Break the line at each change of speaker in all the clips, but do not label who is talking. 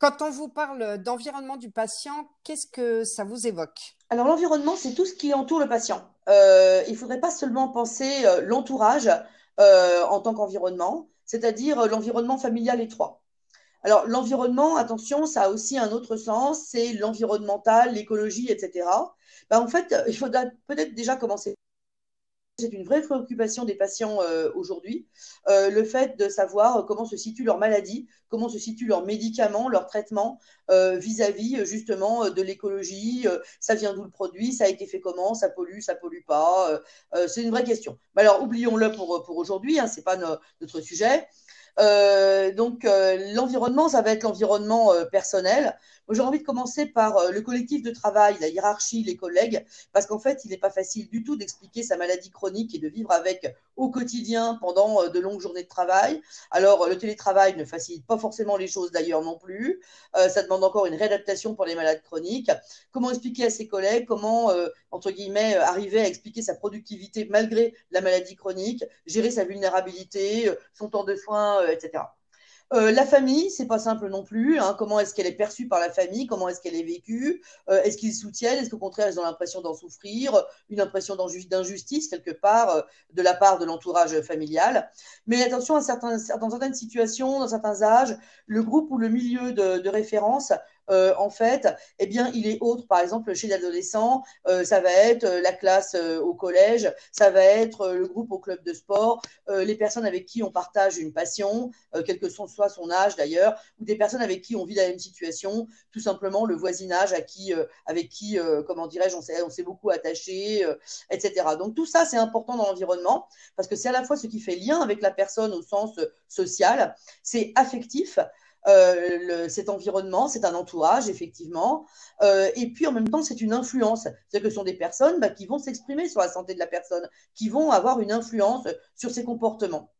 Quand on vous parle d'environnement du patient, qu'est-ce que ça vous évoque?
Alors l'environnement, c'est tout ce qui entoure le patient. Euh, il ne faudrait pas seulement penser euh, l'entourage euh, en tant qu'environnement, c'est-à-dire l'environnement familial étroit. Alors l'environnement, attention, ça a aussi un autre sens, c'est l'environnemental, l'écologie, etc. Ben, en fait, il faudra peut-être déjà commencer c'est une vraie préoccupation des patients euh, aujourd'hui, euh, le fait de savoir comment se situe leur maladie, comment se situent leurs médicaments, leurs traitements euh, vis-à-vis -vis, justement de l'écologie, ça vient d'où le produit, ça a été fait comment, ça pollue, ça pollue pas, c'est une vraie question. Mais alors oublions-le pour, aujourd'hui, hein, c'est pas no notre sujet. Euh, donc euh, l'environnement, ça va être l'environnement euh, personnel. J'ai envie de commencer par le collectif de travail, la hiérarchie, les collègues, parce qu'en fait, il n'est pas facile du tout d'expliquer sa maladie chronique et de vivre avec au quotidien pendant de longues journées de travail. Alors le télétravail ne facilite pas forcément les choses d'ailleurs non plus. ça demande encore une réadaptation pour les malades chroniques. Comment expliquer à ses collègues, comment entre guillemets arriver à expliquer sa productivité malgré la maladie chronique, gérer sa vulnérabilité, son temps de soins etc. Euh, la famille, c'est pas simple non plus. Hein. Comment est-ce qu'elle est perçue par la famille? Comment est-ce qu'elle est vécue? Euh, Est-ce qu'ils soutiennent? Est-ce qu'au contraire, ils ont l'impression d'en souffrir? Une impression d'injustice quelque part euh, de la part de l'entourage familial Mais attention, à dans certaines situations, dans certains âges, le groupe ou le milieu de référence euh, en fait, eh bien, il est autre. Par exemple, chez l'adolescent, euh, ça va être euh, la classe au collège, ça va être le groupe au club de sport, les personnes avec qui on partage une passion, quel que soit son âge d'ailleurs, ou des personnes avec qui on vit la même situation, tout simplement le voisinage à qui, avec qui, comment dirais-je, on s'est, on s'est beaucoup attaché, etc. Donc tout ça, c'est important dans l'environnement parce que c'est à la fois ce qui fait lien avec la personne au sens social, c'est affectif, euh, cet environnement, c'est un entourage, effectivement. Euh, et puis, en même temps, c'est une influence. C'est-à-dire que ce sont des personnes bah, qui vont s'exprimer sur la santé de la personne, qui vont avoir une influence sur ses comportements.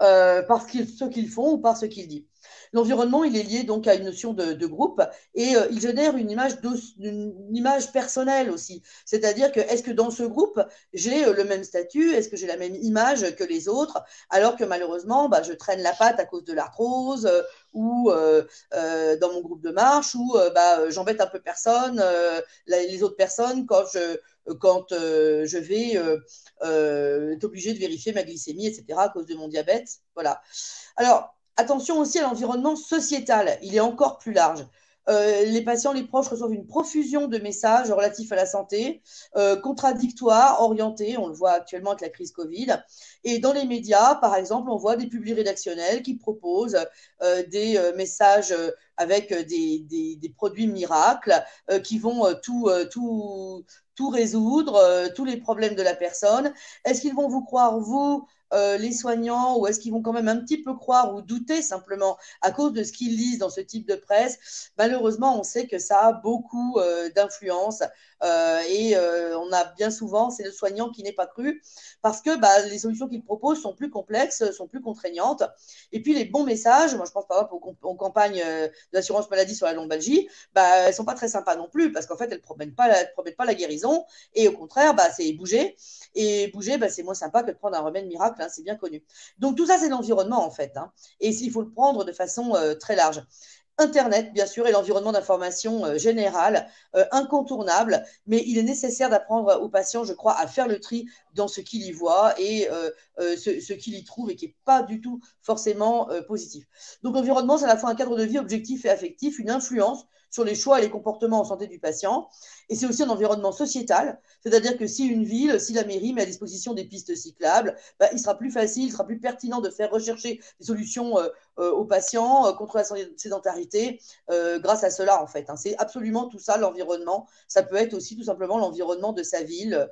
Euh, par ce qu'ils font ou par ce qu'ils disent. L'environnement, il est lié donc à une notion de, groupe et euh, il génère une image, une image personnelle aussi. C'est-à-dire que est-ce que dans ce groupe, j'ai euh, le même statut, est-ce que j'ai la même image que les autres, alors que malheureusement, bah, je traîne la patte à cause de l'arthrose euh, ou euh, euh, dans mon groupe de marche ou euh, bah, j'embête un peu personne, les autres personnes quand je quand je vais être obligé de vérifier ma glycémie, etc. à cause de mon diabète. Voilà. Alors Attention aussi à l'environnement sociétal, il est encore plus large. Euh, les patients, les proches reçoivent une profusion de messages relatifs à la santé, euh, contradictoires, orientés, on le voit actuellement avec la crise Covid. Et dans les médias, par exemple, on voit des publics rédactionnels qui proposent euh, des messages avec des, produits miracles qui vont tout, tout, tout résoudre, tous les problèmes de la personne. Est-ce qu'ils vont vous croire, vous, euh, les soignants ou est-ce qu'ils vont quand même un petit peu croire ou douter simplement à cause de ce qu'ils lisent dans ce type de presse? Malheureusement, on sait que ça a beaucoup euh, d'influence euh, et on a bien souvent, c'est le soignant qui n'est pas cru parce que bah, les solutions qu'il propose sont plus complexes, sont plus contraignantes. Et puis les bons messages, moi je pense par exemple aux, campagnes d'assurance maladie sur la lombalgie, bah, elles sont pas très sympas non plus parce qu'en fait elles la, promettent pas la guérison et au contraire, bah, c'est bouger. Et bouger, bah, c'est moins sympa que de prendre un remède miracle c'est bien connu. Donc tout ça, c'est l'environnement en fait. Hein, et il faut le prendre de façon euh, très large. Internet, bien sûr, et l'environnement d'information euh, général, euh, incontournable, mais il est nécessaire d'apprendre aux patients, je crois, à faire le tri dans ce qu'il y voit et euh, euh, ce, qu'il y trouve et qui n'est pas du tout forcément euh, positif. Donc l'environnement, c'est à la fois un cadre de vie objectif et affectif, une influence sur les choix et les comportements en santé du patient. Et c'est aussi un environnement sociétal, c'est-à-dire que si une ville, si la mairie met à disposition des pistes cyclables, bah, il sera plus facile, il sera plus pertinent de faire rechercher des solutions aux patients contre la sédentarité grâce à cela, en fait. Hein. C'est absolument tout ça, l'environnement. Ça peut être aussi tout simplement l'environnement de sa ville.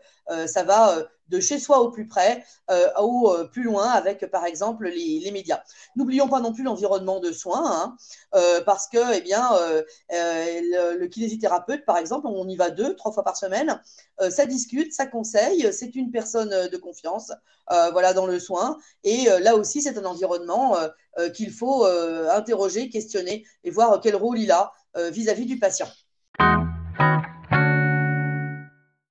ça va de chez soi au plus près euh, au euh, plus loin avec par exemple les, médias. N'oublions pas non plus l'environnement de soins hein, euh, parce que eh bien euh, le, kinésithérapeute par exemple on y va deux trois fois par semaine ça discute ça conseille c'est une personne de confiance voilà dans le soin et là aussi c'est un environnement qu'il faut interroger questionner et voir quel rôle il a vis-à-vis -vis du patient.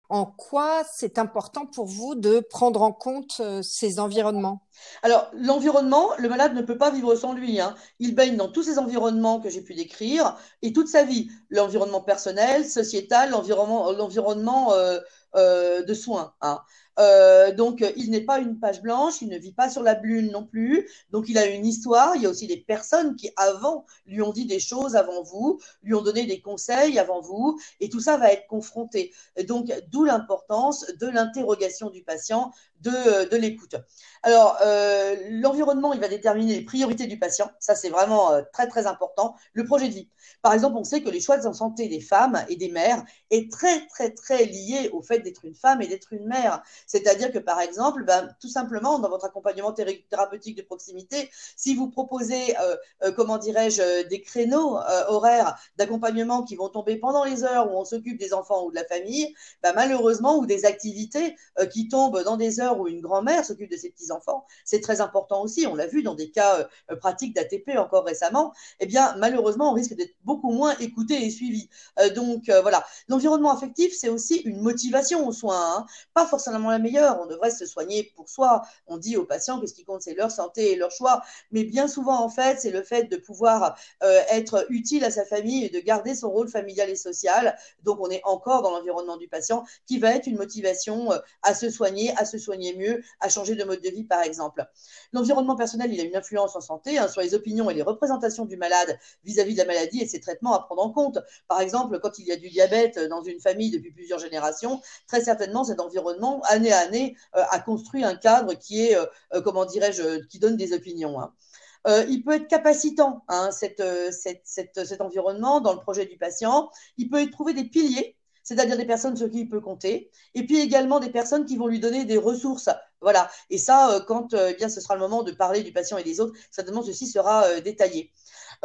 En quoi c'est important pour vous de prendre en compte euh, ces environnements?
Alors, l'environnement, le malade ne peut pas vivre sans lui. Hein. Il baigne dans tous ces environnements que j'ai pu décrire et toute sa vie. L'environnement personnel, sociétal, l'environnement, euh, euh, de soins. Hein. Euh, donc, il n'est pas une page blanche, il ne vit pas sur la blune non plus. Donc, il a une histoire. Il y a aussi des personnes qui, avant, lui ont dit des choses avant vous, lui ont donné des conseils avant vous, et tout ça va être confronté. Donc, d'où l'importance de l'interrogation du patient, de, de l'écoute. Alors, euh, l'environnement, il va déterminer les priorités du patient. Ça, c'est vraiment euh, très, très important. Le projet de vie. Par exemple, on sait que les choix de santé des femmes et des mères est très, très, très lié au fait d'être une femme et d'être une mère. C'est-à-dire que, par exemple, ben, tout simplement, dans votre accompagnement thérapeutique de proximité, si vous proposez, euh, euh, comment dirais-je, des créneaux euh, horaires d'accompagnement qui vont tomber pendant les heures où on s'occupe des enfants ou de la famille, ben, malheureusement, ou des activités qui tombent dans des heures où une grand-mère s'occupe de ses petits-enfants, c'est très important aussi. On l'a vu dans des cas pratiques d'ATP encore récemment. Eh bien, malheureusement, on risque d'être beaucoup moins écouté et suivi. donc, voilà. L'environnement affectif, c'est aussi une motivation aux soins. Hein. Pas forcément meilleure. On devrait se soigner pour soi. On dit aux patients que ce qui compte, c'est leur santé et leur choix. Mais bien souvent, en fait, c'est le fait de pouvoir euh, être utile à sa famille et de garder son rôle familial et social. Donc, on est encore dans l'environnement du patient qui va être une motivation euh, à se soigner, à se soigner mieux, à changer de mode de vie, par exemple. L'environnement personnel, il a une influence en santé hein, sur les opinions et les représentations du malade vis-à-vis -vis de la maladie et ses traitements à prendre en compte. Par exemple, quand il y a du diabète dans une famille depuis plusieurs générations, très certainement cet environnement, année à année, euh, a construit un cadre qui est, euh, euh, comment dirais-je, qui donne des opinions. Hein. il peut être capacitant, hein, cet environnement dans le projet du patient. Il peut y trouver des piliers, c'est-à-dire des personnes sur qui il peut compter, et puis également des personnes qui vont lui donner des ressources. Voilà. Et ça, quand eh bien ce sera le moment de parler du patient et des autres, certainement ceci sera détaillé.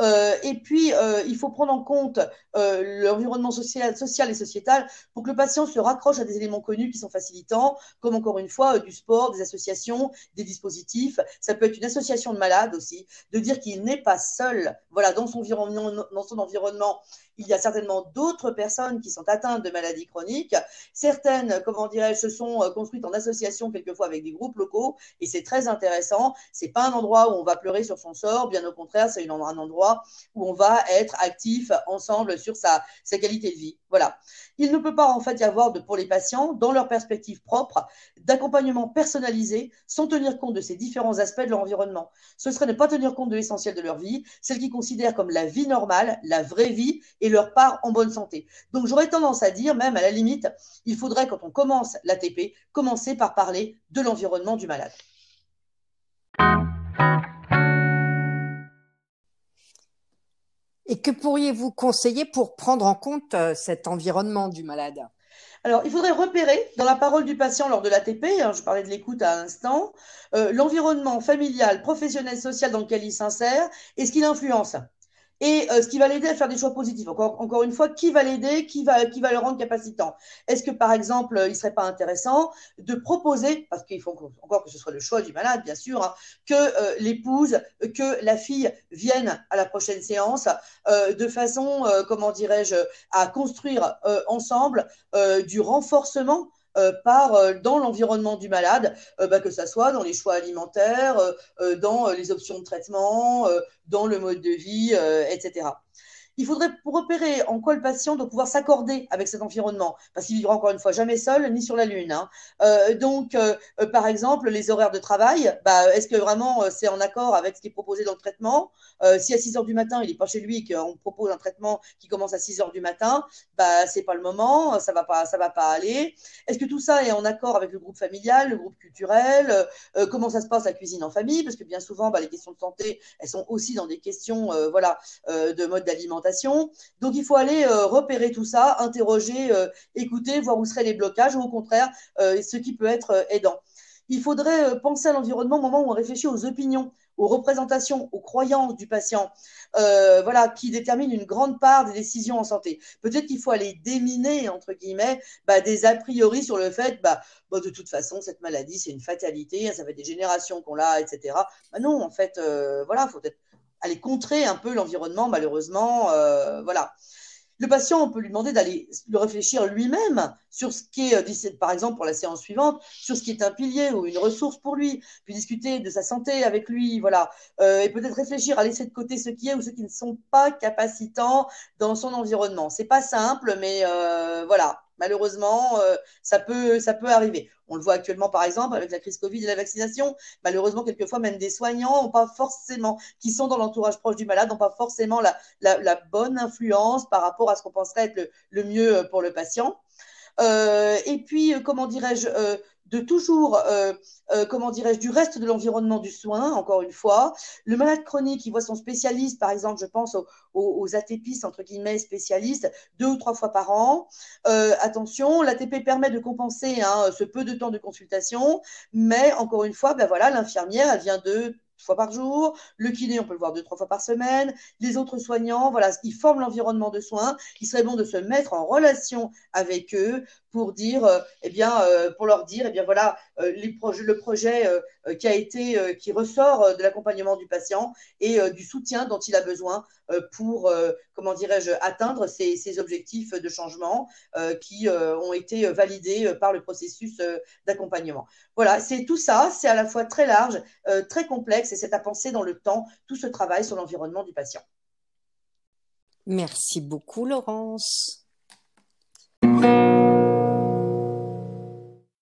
Euh, et puis, euh, il faut prendre en compte euh, l'environnement social, social et sociétal pour que le patient se raccroche à des éléments connus qui sont facilitants, comme encore une fois du sport, des associations, des dispositifs. Ça peut être une association de malades aussi, de dire qu'il n'est pas seul. Voilà, dans son environnement, dans son environnement, il y a certainement d'autres personnes qui sont atteintes de maladies chroniques. Certaines, comment dirais-je, se sont construites en association quelquefois avec des groupes locaux et c'est très intéressant. C'est pas un endroit où on va pleurer sur son sort, bien au contraire, c'est un endroit où on va être actif ensemble sur sa qualité de vie. Voilà. Il ne peut pas en fait y avoir de, pour les patients, dans leur perspective propre, d'accompagnement personnalisé sans tenir compte de ces différents aspects de leur environnement. Ce serait ne pas tenir compte de l'essentiel de leur vie, celle qu'ils considèrent comme la vie normale, la vraie vie et leur part en bonne santé. Donc j'aurais tendance à dire, même à la limite, il faudrait quand on commence l'ATP, commencer par parler de l'environnement du malade.
Et que pourriez-vous conseiller pour prendre en compte euh, cet environnement du malade?
Alors, il faudrait repérer dans la parole du patient lors de l'ATP, hein, je parlais de l'écoute à l'instant, euh, l'environnement familial, professionnel, social dans lequel il s'insère et ce qu'il influence et euh, ce qui va l'aider à faire des choix positifs. Encore, une fois, qui va l'aider, qui va, le rendre capacitant? Est-ce que, par exemple, euh, il serait pas intéressant de proposer, parce qu'il faut encore que ce soit le choix du malade, bien sûr, hein, que euh, l'épouse, que la fille vienne à la prochaine séance de façon, comment dirais-je, à construire ensemble du renforcement par euh, dans l'environnement du malade, euh, bah, que ce soit dans les choix alimentaires, dans les options de traitement, dans le mode de vie, etc il faudrait repérer en quoi le patient doit pouvoir s'accorder avec cet environnement, parce qu'il vivra encore une fois jamais seul ni sur la Lune. Hein. Euh, donc, euh, euh, par exemple, les horaires de travail, bah, est-ce que vraiment c'est en accord avec ce qui est proposé dans le traitement? Si à 6 heures du matin, il n'est pas chez lui et qu'on propose un traitement qui commence à 6 heures du matin, bah, c'est pas le moment, ça va va pas aller. Est-ce que tout ça est en accord avec le groupe familial, le groupe culturel? Comment ça se passe la cuisine en famille? Parce que bien souvent, bah, les questions de santé, elles sont aussi dans des questions, voilà, de mode d'alimentation donc il faut aller euh, repérer tout ça, interroger, euh, écouter, voir où seraient les blocages ou au contraire euh, ce qui peut être aidant. Il faudrait penser à l'environnement au moment où on réfléchit aux opinions, aux représentations, aux croyances du patient, voilà, qui déterminent une grande part des décisions en santé. Peut-être qu'il faut aller déminer, entre guillemets, bah, des a priori sur le fait, bah, bah, de toute façon, cette maladie, c'est une fatalité, ça fait des générations qu'on l'a, etc. Non, en fait, il faut être aller contrer un peu l'environnement, malheureusement. Euh, voilà. Le patient, on peut lui demander d'aller le réfléchir lui-même sur ce qui est, par exemple, pour la séance suivante, sur ce qui est un pilier ou une ressource pour lui, puis discuter de sa santé avec lui, voilà, et peut-être réfléchir à laisser de côté ce qui est ou ceux qui ne sont pas capacitants dans son environnement. C'est pas simple, mais voilà, Malheureusement, euh, ça, peut, arriver. On le voit actuellement, par exemple, avec la crise Covid et la vaccination. Malheureusement, quelquefois, même des soignants ont pas forcément, qui sont dans l'entourage proche du malade, n'ont pas forcément la, bonne influence par rapport à ce qu'on penserait être le, mieux pour le patient. Euh, et puis, comment dirais-je, euh, de toujours, euh, euh, comment dirais-je, du reste de l'environnement du soin, encore une fois. Le malade chronique, il voit son spécialiste, par exemple, je pense aux, aux, ATPistes, entre guillemets, spécialistes, deux ou trois fois par an. Euh, attention, l'ATP permet de compenser hein, ce peu de temps de consultation, mais encore une fois, ben voilà, l'infirmière, elle vient de fois par jour. Le kiné, on peut le voir deux, trois fois par semaine. Les autres soignants, voilà, ils forment l'environnement de soins. Il serait bon de se mettre en relation avec eux pour dire, euh, eh bien, euh, pour leur dire, eh bien voilà, euh, le projet qui a été, qui ressort de l'accompagnement du patient et du soutien dont il a besoin pour, comment dirais-je, atteindre ces, ces, objectifs de changement qui ont été validés par le processus d'accompagnement. Voilà, c'est tout ça, c'est à la fois très large, très complexe et c'est à penser dans le temps tout ce travail sur l'environnement du patient.
Merci beaucoup, Laurence.